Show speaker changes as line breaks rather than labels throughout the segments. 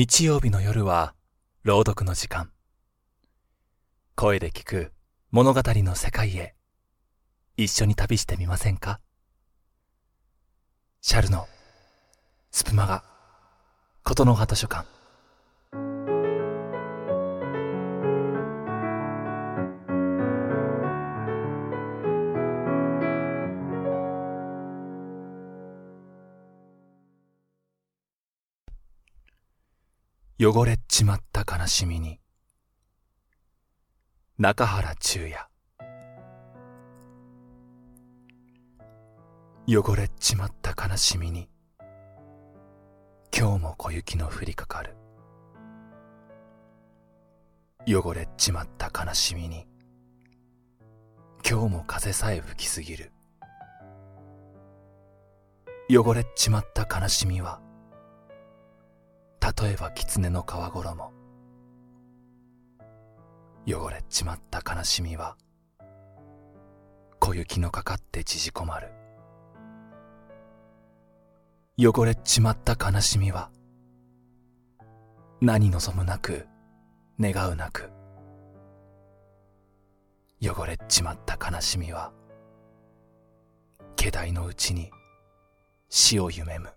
日曜日の夜は朗読の時間。声で聞く物語の世界へ。一緒に旅してみませんか？シャルのスプマガ琴の葉図書館。汚れちまった悲しみに。中原中也。汚れちまった悲しみに。今日も小雪の降りかかる。汚れちまった悲しみに。今日も風さえ吹きすぎる。汚れちまった悲しみは例えば狐の皮衣汚れちまった悲しみは小雪のかかって縮こまる。汚れちまった悲しみは何望むなく願うなく。汚れちまった悲しみは気代のうちに死を夢む。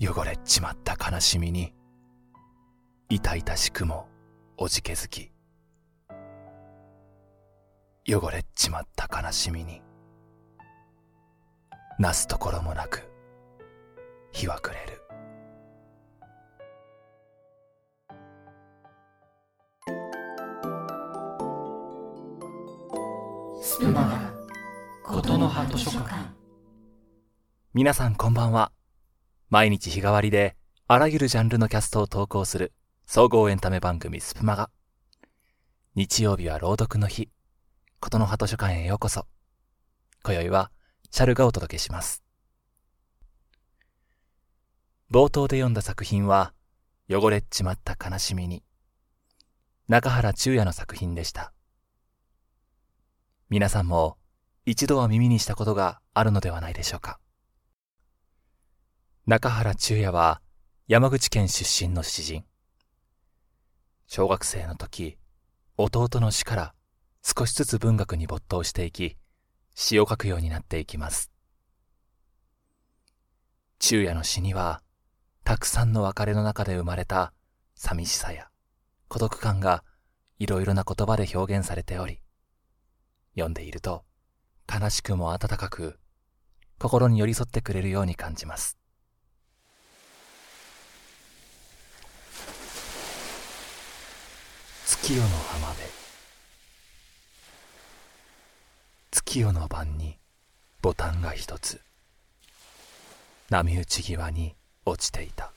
汚れちまった悲しみに痛々しくもおじけづき汚れちまった悲しみになすところもなく日は暮れる。
スプマガ琴の葉図書館。
皆さんこんばんは毎日日替わりであらゆるジャンルのキャストを投稿する総合エンタメ番組スプマガ。日曜日は朗読の日、ことの葉図書館へようこそ。今宵はシャルがお届けします。冒頭で読んだ作品は、汚れっちまった悲しみに、中原中也の作品でした。皆さんも一度は耳にしたことがあるのではないでしょうか。中原中也は山口県出身の詩人。小学生の時、弟の死から少しずつ文学に没頭していき、詩を書くようになっていきます。中也の詩には、たくさんの別れの中で生まれた寂しさや孤独感がいろいろな言葉で表現されており、読んでいると悲しくも温かく心に寄り添ってくれるように感じます。月夜の浜辺月夜の晩にボタンが一つ波打ち際に落ちていた。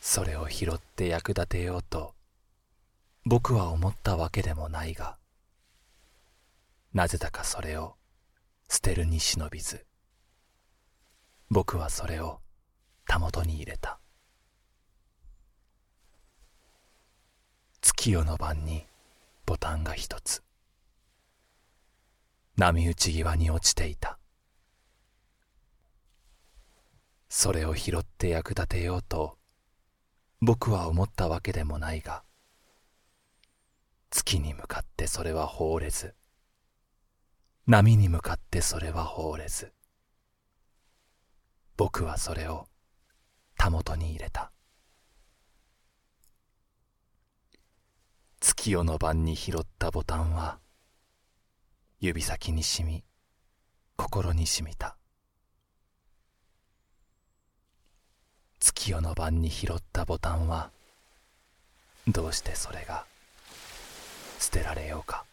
それを拾って役立てようと僕は思ったわけでもないがなぜだかそれを捨てるに忍びず僕はそれをたもとに入れた。月夜の晩にボタンが一つ。波打ち際に落ちていた。それを拾って役立てようと僕は思ったわけでもないが月に向かってそれは放れず波に向かってそれは放れず僕はそれをたもとに入れた。月夜の晩に拾ったボタンは指先にしみ心にしみた。月夜の晩に拾ったボタンはどうしてそれが捨てられようか。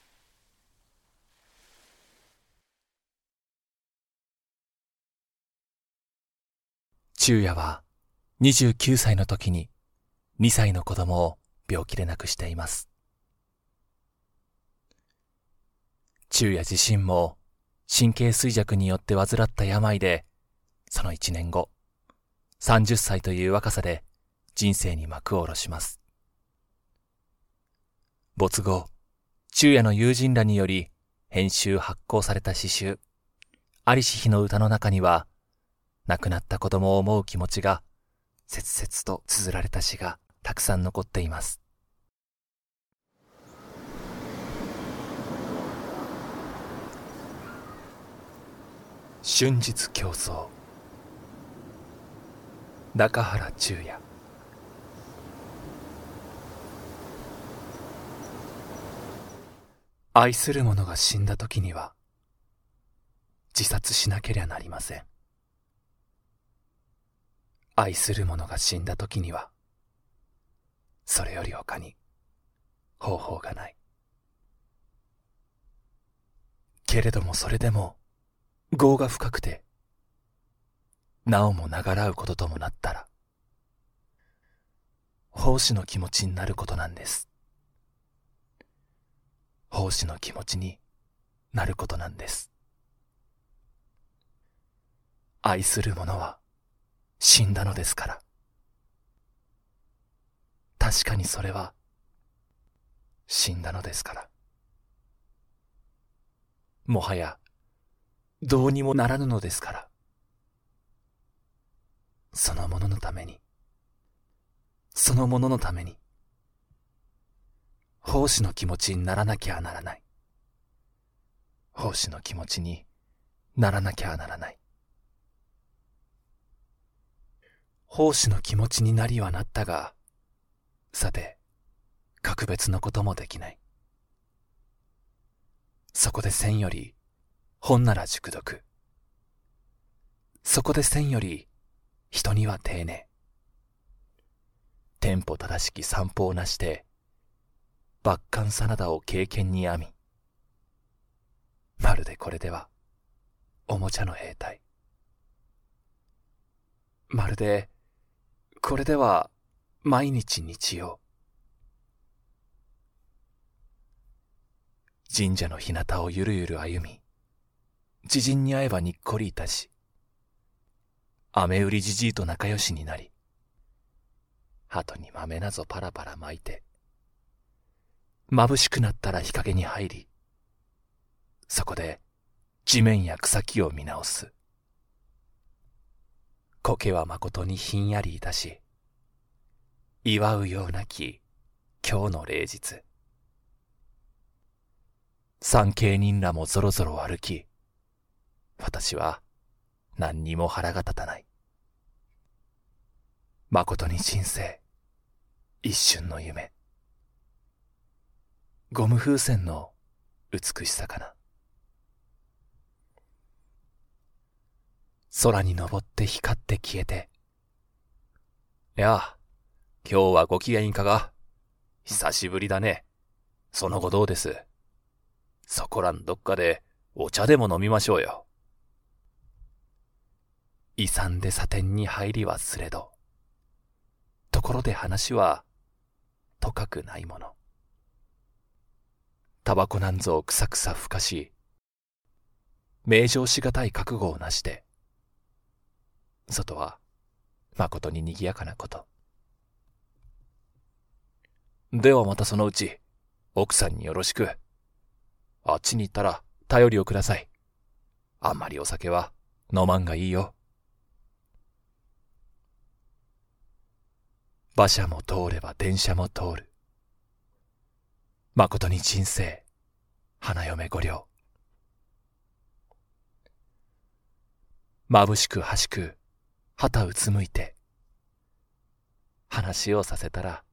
昼夜は29歳の時に2歳の子供を病気で亡くしています。昼夜自身も神経衰弱によって患った病で、その一年後、30歳という若さで人生に幕を下ろします。没後、昼夜の友人らにより編集発行された詩集、ありし日の歌の中には、亡くなった子供を思う気持ちが切々と綴られた詩がたくさん残っています。春日競争。中原中也。愛する者が死んだ時には自殺しなけりゃなりません。愛する者が死んだ時にはそれより他に方法がない。けれどもそれでも業が深くてなおもながらうことともなったら奉仕の気持ちになることなんです。奉仕の気持ちになることなんです。愛する者は死んだのですから。確かにそれは死んだのですから。もはやどうにもならぬのですから。そのもののために。そのもののために。奉仕の気持ちにならなきゃならない。奉仕の気持ちにならなきゃならない。奉仕の気持ちになりはなったがさて格別のこともできない。そこで線より本なら熟読。そこで線より人には丁寧。テンポ正しき散歩をなして抜艦真田を経験に編み。まるでこれではおもちゃの兵隊。まるでこれでは毎日日曜。神社の日向をゆるゆる歩み知人に会えばにっこりいたし雨売りじじいと仲良しになり鳩に豆なぞパラパラ巻いて眩しくなったら日陰に入りそこで地面や草木を見直す。苔はまことにひんやりいたし祝うようなき今日の礼日。参詣人らもぞろぞろ歩き私は何にも腹が立たない。誠に人生一瞬の夢。ゴム風船の美しさかな。空に登って光って消えて。いや今日はご機嫌いかが。久しぶりだね。その後どうです？そこらんどっかでお茶でも飲みましょうよ。遺産で茶店に入りはすれど、ところで話は、とかくないもの。タバコなんぞをくさくさふかし、名状しがたい覚悟をなして、外は、まことに賑やかなこと。ではまたそのうち、奥さんによろしく。あっちに行ったら頼りをください。あんまりお酒は飲まんがいいよ。馬車も通れば電車も通る。誠に人生、花嫁御寮。眩しくはしく、旗うつむいて、話をさせたら、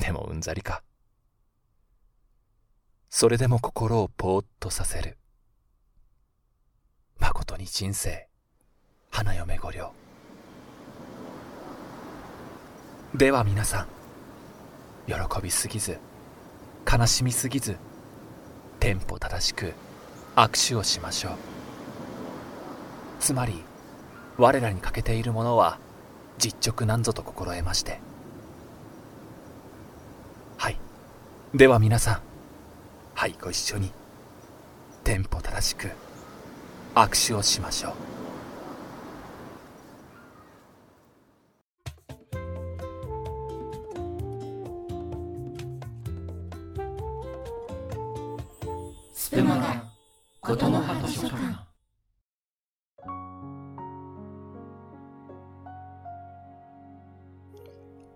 でもうんざりか。それでも心をぽーっとさせる。誠に人生、花嫁御寮。では皆さん、喜びすぎず、悲しみすぎず、テンポ正しく握手をしましょう。つまり、我らに欠けているものは実直なんぞと心得まして。はい。では皆さん、はいご一緒にテンポ正しく握手をしましょう
つてもなことの葉図書館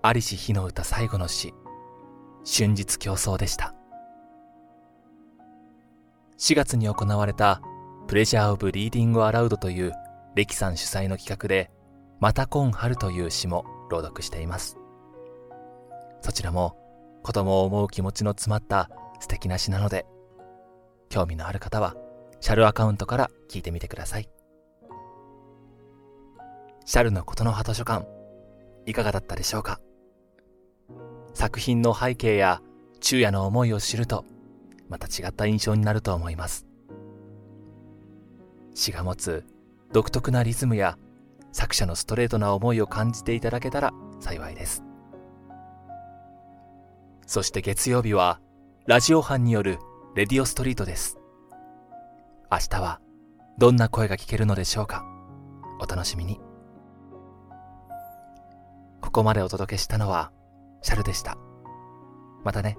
在りし日の歌最後の詩。春日競争でした。4月に行われたプレジャー・オブ・リーディング・アラウドという歴キさん主催の企画でまた今春という詩も朗読しています。そちらも子供を思う気持ちの詰まった素敵な詩なので興味のある方は、シャルアカウントから聞いてみてください。シャルのことの葉図書館、いかがだったでしょうか？作品の背景や昼夜の思いを知ると、また違った印象になると思います。詩が持つ独特なリズムや作者のストレートな思いを感じていただけたら幸いです。そして月曜日はラジオ班によるレディオストリートです。明日はどんな声が聞けるのでしょうか？お楽しみに。ここまでお届けしたのはシャルでした。またね。